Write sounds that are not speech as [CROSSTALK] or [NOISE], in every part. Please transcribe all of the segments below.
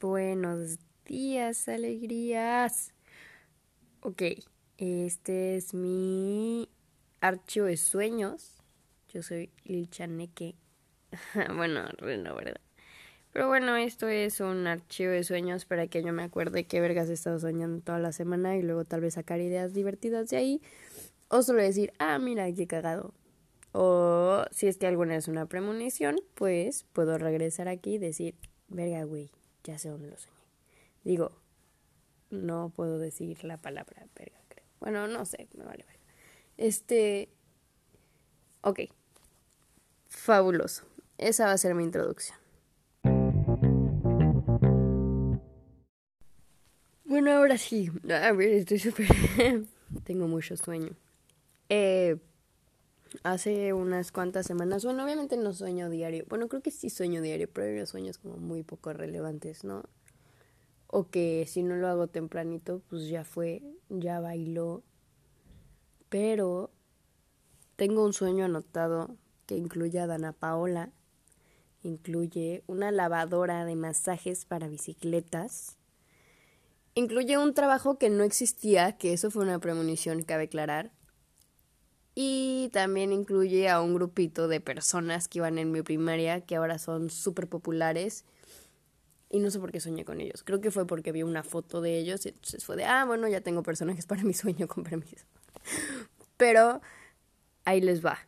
Buenos días, alegrías. Ok, este es mi archivo de sueños. Yo soy Lil Chaneque. [LAUGHS] bueno, no, ¿verdad? Pero bueno, esto es un archivo de sueños para que yo me acuerde qué vergas he estado soñando toda la semana y luego tal vez sacar ideas divertidas de ahí. O solo decir, ah, mira, qué cagado. O si es que alguna es una premonición, pues puedo regresar aquí y decir, verga, güey, ya sé dónde lo soñé. Digo, no puedo decir la palabra verga, creo. Bueno, no sé, me vale ver. Este. Ok. Fabuloso. Esa va a ser mi introducción. Bueno, ahora sí. A ver, estoy súper. [LAUGHS] Tengo mucho sueño. Eh hace unas cuantas semanas, bueno, obviamente no sueño diario, bueno, creo que sí sueño diario, pero hay sueños como muy poco relevantes, ¿no? O que si no lo hago tempranito, pues ya fue, ya bailó. Pero tengo un sueño anotado que incluye a Dana Paola, incluye una lavadora de masajes para bicicletas, incluye un trabajo que no existía, que eso fue una premonición, cabe aclarar, y también incluye a un grupito de personas que iban en mi primaria, que ahora son súper populares. Y no sé por qué soñé con ellos. Creo que fue porque vi una foto de ellos y entonces fue de, ah, bueno, ya tengo personajes para mi sueño con permiso. [LAUGHS] Pero ahí les va.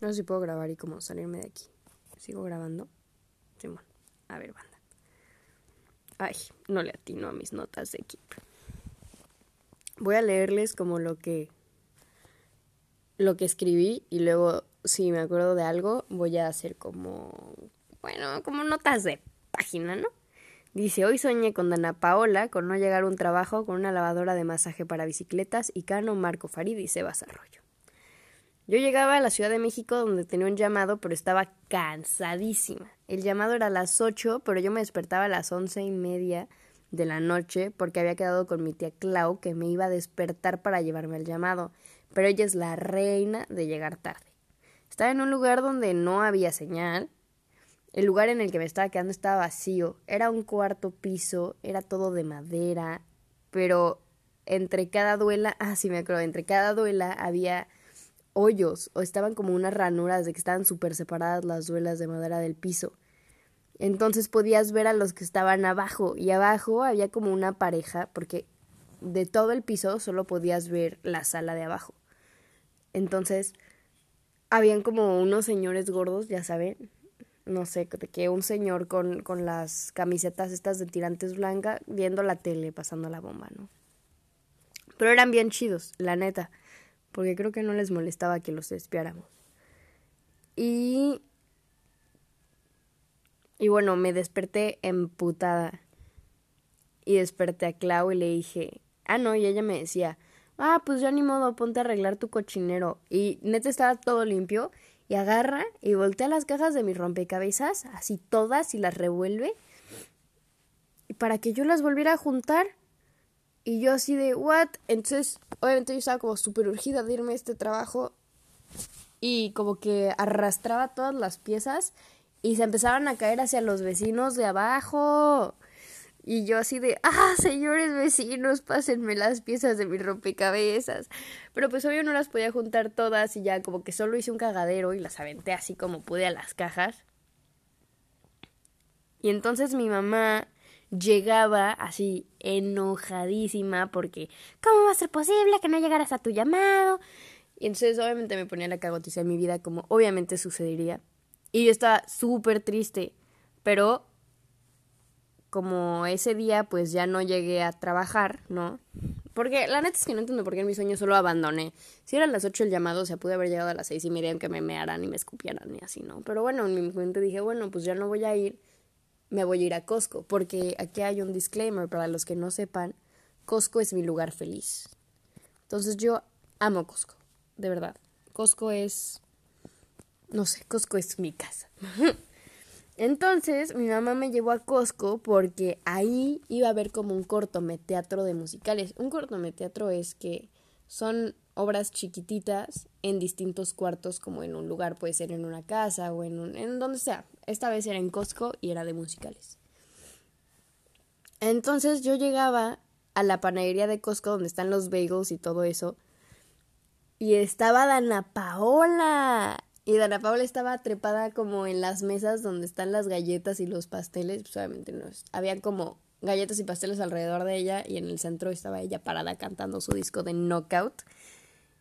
No sé si puedo grabar y como salirme de aquí. ¿Sigo grabando? Simón. A ver, banda. Ay, no le atino a mis notas de equipo. Voy a leerles como lo que lo que escribí y luego si me acuerdo de algo voy a hacer como, bueno, como notas de página, ¿no? Dice, hoy soñé con Dana Paola con no llegar a un trabajo con una lavadora de masaje para bicicletas y Cano, Marco Farid y Sebas Arroyo. Yo llegaba a la Ciudad de México donde tenía un llamado, pero estaba cansadísima. El llamado era a las ocho, pero yo me despertaba a las once y media de la noche porque había quedado con mi tía Clau que me iba a despertar para llevarme al llamado pero ella es la reina de llegar tarde. Estaba en un lugar donde no había señal. El lugar en el que me estaba quedando estaba vacío. Era un cuarto piso, era todo de madera, pero entre cada duela, [LAUGHS] ah, sí me acuerdo, entre cada duela había hoyos o estaban como unas ranuras de que estaban súper separadas las duelas de madera del piso. Entonces podías ver a los que estaban abajo y abajo había como una pareja porque de todo el piso solo podías ver la sala de abajo. Entonces, habían como unos señores gordos, ya saben, no sé, que un señor con, con las camisetas estas de tirantes blanca viendo la tele, pasando la bomba, ¿no? Pero eran bien chidos, la neta, porque creo que no les molestaba que los espiáramos. Y... Y bueno, me desperté emputada. Y desperté a Clau y le dije, ah, no, y ella me decía, ah, pues ya ni modo, ponte a arreglar tu cochinero. Y neta estaba todo limpio y agarra y voltea las cajas de mis rompecabezas, así todas y las revuelve. Para que yo las volviera a juntar. Y yo así de, ¿what? Entonces, obviamente yo estaba como súper urgida de irme a este trabajo. Y como que arrastraba todas las piezas y se empezaban a caer hacia los vecinos de abajo. Y yo así de, ah, señores vecinos, pásenme las piezas de mi rompecabezas. Pero pues obvio no las podía juntar todas y ya como que solo hice un cagadero y las aventé así como pude a las cajas. Y entonces mi mamá llegaba así enojadísima porque, ¿cómo va a ser posible que no llegaras a tu llamado? Y entonces obviamente me ponía la cagotiza en mi vida como obviamente sucedería. Y yo estaba súper triste, pero como ese día pues ya no llegué a trabajar, ¿no? Porque la neta es que no entiendo por qué en mi sueño solo abandoné. Si eran las ocho el llamado, o sea, pude haber llegado a las seis y media aunque me mearan y me escupieran y así, ¿no? Pero bueno, en mi mente dije, bueno, pues ya no voy a ir, me voy a ir a Costco. Porque aquí hay un disclaimer para los que no sepan, Costco es mi lugar feliz. Entonces yo amo Costco, de verdad. Costco es... No sé, Costco es mi casa. [LAUGHS] Entonces mi mamá me llevó a Costco porque ahí iba a haber como un cortometeatro de musicales. Un cortometeatro es que son obras chiquititas en distintos cuartos, como en un lugar, puede ser en una casa o en, un, en donde sea. Esta vez era en Costco y era de musicales. Entonces yo llegaba a la panadería de Costco donde están los bagels y todo eso. Y estaba Dana Paola. Y Dana Paola estaba trepada como en las mesas donde están las galletas y los pasteles. Pues obviamente no. Había como galletas y pasteles alrededor de ella y en el centro estaba ella parada cantando su disco de Knockout.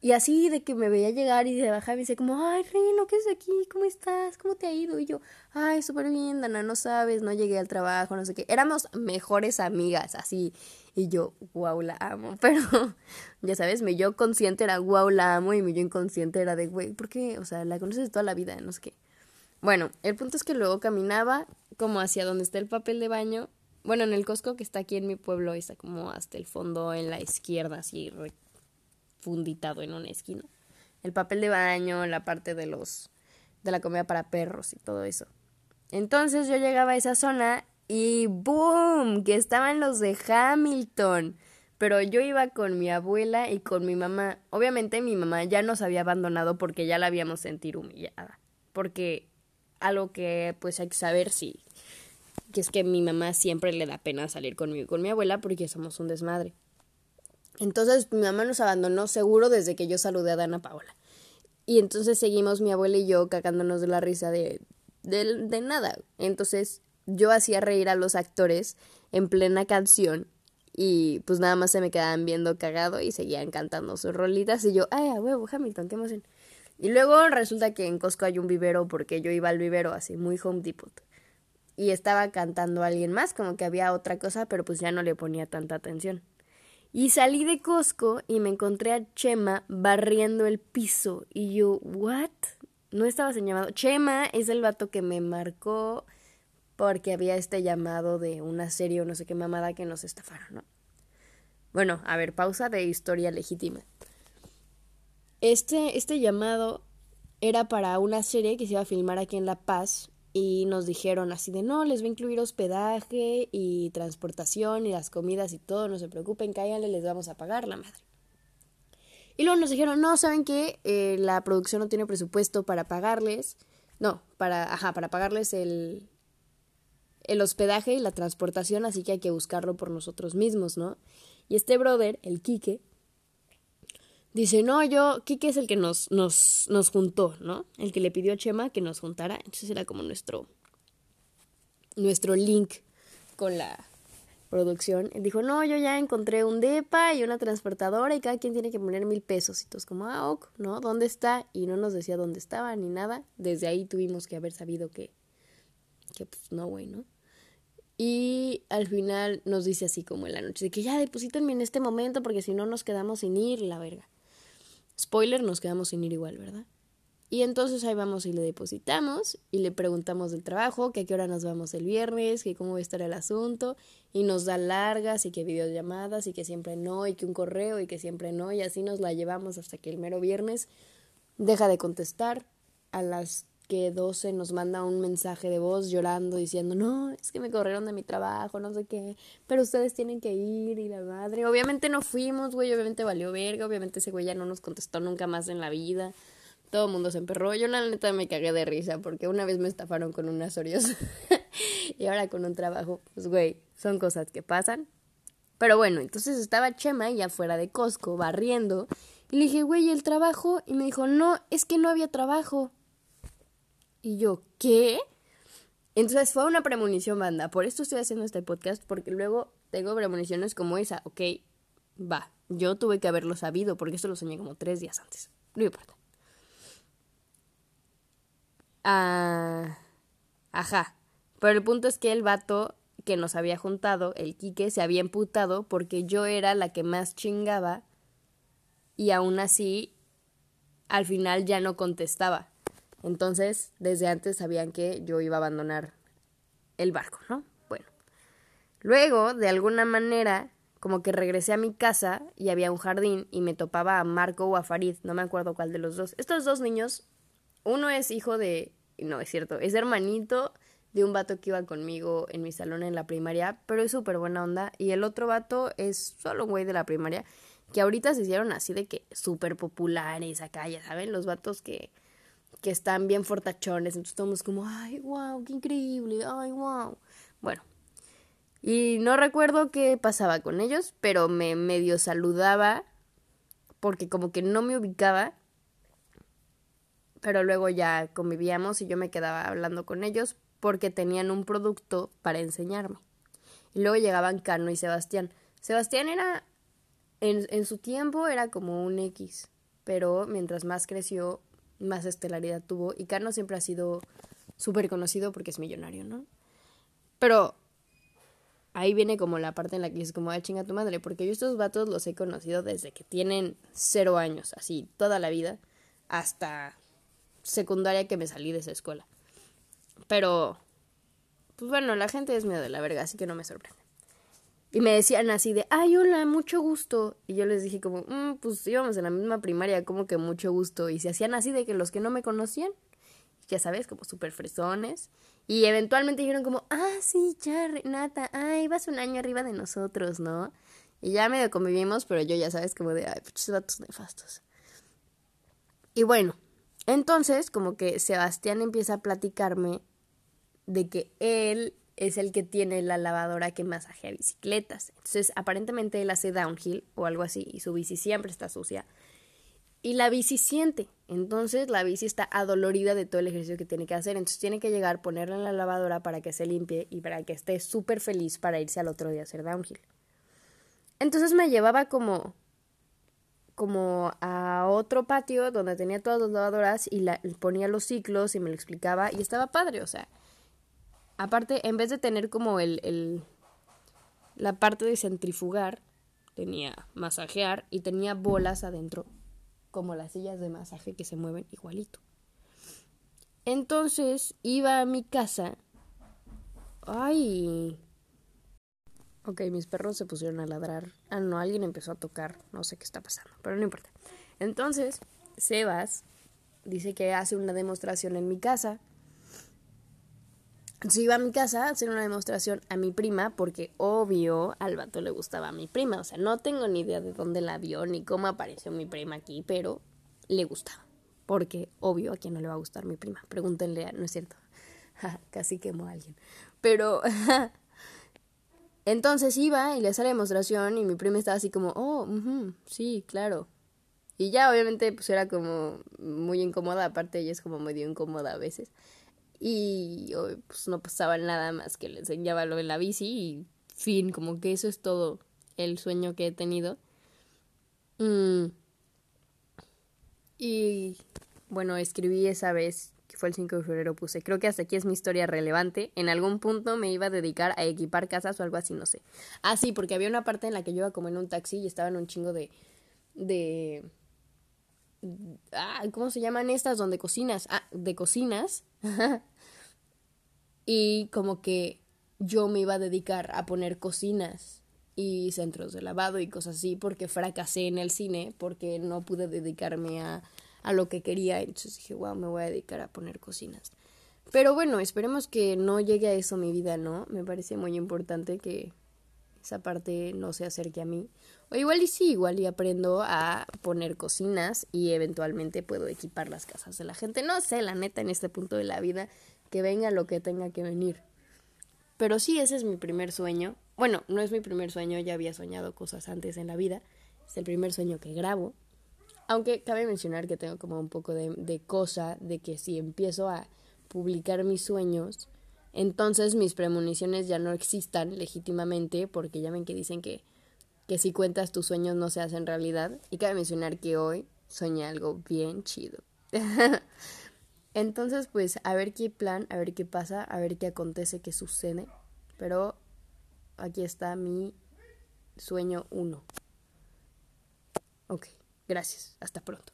Y así de que me veía llegar y de bajar me dice como, ay, Rino, ¿qué es aquí? ¿Cómo estás? ¿Cómo te ha ido? Y yo, ay, súper bien, Dana, no sabes, no llegué al trabajo, no sé qué. Éramos mejores amigas, así. Y yo, wow, la amo. [LAUGHS] Pero, ya sabes, mi yo consciente era, wow, la amo. Y mi yo inconsciente era de, güey, ¿por qué? O sea, la conoces toda la vida, no sé qué. Bueno, el punto es que luego caminaba como hacia donde está el papel de baño. Bueno, en el Costco que está aquí en mi pueblo, está como hasta el fondo en la izquierda, así funditado en una esquina. El papel de baño, la parte de los de la comida para perros y todo eso. Entonces yo llegaba a esa zona y ¡boom! que estaban los de Hamilton. Pero yo iba con mi abuela y con mi mamá. Obviamente mi mamá ya nos había abandonado porque ya la habíamos sentido humillada. Porque algo que pues hay que saber si que es que mi mamá siempre le da pena salir conmigo y con mi abuela porque somos un desmadre. Entonces mi mamá nos abandonó seguro desde que yo saludé a Dana Paola. Y entonces seguimos mi abuela y yo cagándonos de la risa de, de, de nada. Entonces yo hacía reír a los actores en plena canción y pues nada más se me quedaban viendo cagado y seguían cantando sus rolitas y yo, ay, a huevo, Hamilton, qué emoción. Y luego resulta que en Costco hay un vivero porque yo iba al vivero así, muy Home Depot. Y estaba cantando alguien más, como que había otra cosa, pero pues ya no le ponía tanta atención. Y salí de Costco y me encontré a Chema barriendo el piso. Y yo, ¿what? No estaba llamado. Chema es el vato que me marcó porque había este llamado de una serie o no sé qué mamada que nos estafaron, ¿no? Bueno, a ver, pausa de historia legítima. Este, este llamado era para una serie que se iba a filmar aquí en La Paz y nos dijeron así de no, les va a incluir hospedaje y transportación y las comidas y todo, no se preocupen, cáiganle, les vamos a pagar la madre. Y luego nos dijeron, no, ¿saben qué? Eh, la producción no tiene presupuesto para pagarles, no, para, ajá, para pagarles el, el hospedaje y la transportación, así que hay que buscarlo por nosotros mismos, ¿no? Y este brother, el Quique, Dice, no, yo, Kike es el que nos, nos, nos juntó, ¿no? El que le pidió a Chema que nos juntara. Entonces era como nuestro, nuestro link con la producción. Dijo, no, yo ya encontré un DEPA y una transportadora y cada quien tiene que poner mil pesos. Y todos como, ah, ok, ¿no? ¿Dónde está? Y no nos decía dónde estaba ni nada. Desde ahí tuvimos que haber sabido que, que pues no, güey, ¿no? Y al final nos dice así como en la noche, de que ya deposítenme en este momento porque si no nos quedamos sin ir, la verga. Spoiler, nos quedamos sin ir igual, ¿verdad? Y entonces ahí vamos y le depositamos y le preguntamos del trabajo, que a qué hora nos vamos el viernes, que cómo va a estar el asunto, y nos da largas y que videollamadas y que siempre no, y que un correo y que siempre no, y así nos la llevamos hasta que el mero viernes deja de contestar. A las que 12 nos manda un mensaje de voz llorando diciendo, no, es que me corrieron de mi trabajo, no sé qué, pero ustedes tienen que ir y la madre. Obviamente no fuimos, güey, obviamente valió verga, obviamente ese güey ya no nos contestó nunca más en la vida. Todo el mundo se emperró. Yo la neta me cagué de risa porque una vez me estafaron con unas Oreos [LAUGHS] y ahora con un trabajo. Pues güey, son cosas que pasan. Pero bueno, entonces estaba Chema y afuera de Costco barriendo y le dije, güey, ¿el trabajo? Y me dijo, no, es que no había trabajo. Y yo, ¿qué? Entonces fue una premonición, banda. Por esto estoy haciendo este podcast, porque luego tengo premoniciones como esa. Ok, va. Yo tuve que haberlo sabido, porque esto lo soñé como tres días antes. No importa. Ah, ajá. Pero el punto es que el vato que nos había juntado, el Quique, se había emputado porque yo era la que más chingaba y aún así al final ya no contestaba. Entonces, desde antes sabían que yo iba a abandonar el barco, ¿no? Bueno. Luego, de alguna manera, como que regresé a mi casa y había un jardín y me topaba a Marco o a Farid, no me acuerdo cuál de los dos. Estos dos niños, uno es hijo de, no es cierto, es hermanito de un vato que iba conmigo en mi salón en la primaria, pero es súper buena onda. Y el otro vato es solo un güey de la primaria, que ahorita se hicieron así de que súper populares acá, ya saben, los vatos que que están bien fortachones, entonces estamos como, ay, wow, qué increíble, ay, wow. Bueno, Y no recuerdo qué pasaba con ellos, pero me medio saludaba porque como que no me ubicaba. Pero luego ya convivíamos y yo me quedaba hablando con ellos porque tenían un producto para enseñarme. Y luego llegaban Cano y Sebastián. Sebastián era, en, en su tiempo era como un X, pero mientras más creció, más estelaridad tuvo. Y Cano siempre ha sido súper conocido porque es millonario, ¿no? Pero ahí viene como la parte en la que es como, ah, chinga tu madre, porque yo estos vatos los he conocido desde que tienen cero años, así, toda la vida, hasta secundaria que me salí de esa escuela. Pero, pues bueno, la gente es medio de la verga, así que no me sorprende. Y me decían así de, ay, hola, mucho gusto. Y yo les dije como, mm, pues íbamos en la misma primaria, como que mucho gusto. Y se hacían así de que los que no me conocían, ya sabes, como súper fresones. Y eventualmente dijeron como, ah, sí, ya, Renata, ay, vas un año arriba de nosotros, ¿no? Y ya medio convivimos, pero yo ya sabes, como de, ay, puchos datos nefastos. Y bueno, entonces como que Sebastián empieza a platicarme de que él es el que tiene la lavadora que masajea bicicletas. Entonces, aparentemente él hace downhill o algo así y su bici siempre está sucia. Y la bici siente. Entonces la bici está adolorida de todo el ejercicio que tiene que hacer. Entonces tiene que llegar, ponerla en la lavadora para que se limpie y para que esté súper feliz para irse al otro día a hacer downhill. Entonces me llevaba como como a otro patio donde tenía todas las lavadoras y la, ponía los ciclos y me lo explicaba y estaba padre, o sea, aparte en vez de tener como el, el la parte de centrifugar, tenía masajear y tenía bolas adentro como las sillas de masaje que se mueven igualito. Entonces iba a mi casa. Ay. Ok, mis perros se pusieron a ladrar. Ah, no, alguien empezó a tocar. No sé qué está pasando, pero no importa. Entonces, Sebas dice que hace una demostración en mi casa. Entonces iba a mi casa a hacer una demostración a mi prima porque obvio al vato le gustaba a mi prima. O sea, no tengo ni idea de dónde la vio ni cómo apareció mi prima aquí, pero le gustaba. Porque obvio a quién no le va a gustar mi prima. Pregúntenle, no es cierto. [LAUGHS] Casi quemó a alguien. Pero [LAUGHS] entonces iba y le hacía la demostración y mi prima estaba así como, oh, sí, claro. Y ya obviamente pues era como muy incómoda, aparte ella es como medio incómoda a veces y pues no pasaba nada más que le enseñaba lo de la bici y fin, como que eso es todo el sueño que he tenido. Mm. Y bueno, escribí esa vez, que fue el 5 de febrero, puse, creo que hasta aquí es mi historia relevante. En algún punto me iba a dedicar a equipar casas o algo así, no sé. Ah, sí, porque había una parte en la que yo iba como en un taxi y estaba en un chingo de... de ah, ¿cómo se llaman estas? Donde cocinas. Ah, de cocinas. [LAUGHS] y como que yo me iba a dedicar a poner cocinas y centros de lavado y cosas así porque fracasé en el cine porque no pude dedicarme a, a lo que quería entonces dije wow me voy a dedicar a poner cocinas pero bueno esperemos que no llegue a eso mi vida no me parece muy importante que esa parte no se acerque a mí. O igual y sí igual y aprendo a poner cocinas y eventualmente puedo equipar las casas de la gente. No sé la neta en este punto de la vida que venga lo que tenga que venir. Pero sí, ese es mi primer sueño. Bueno, no es mi primer sueño, ya había soñado cosas antes en la vida. Es el primer sueño que grabo. Aunque cabe mencionar que tengo como un poco de, de cosa de que si empiezo a publicar mis sueños, entonces mis premoniciones ya no existan legítimamente, porque ya ven que dicen que, que si cuentas tus sueños no se hacen realidad. Y cabe mencionar que hoy soñé algo bien chido. [LAUGHS] Entonces, pues, a ver qué plan, a ver qué pasa, a ver qué acontece, qué sucede. Pero aquí está mi sueño 1. Ok, gracias. Hasta pronto.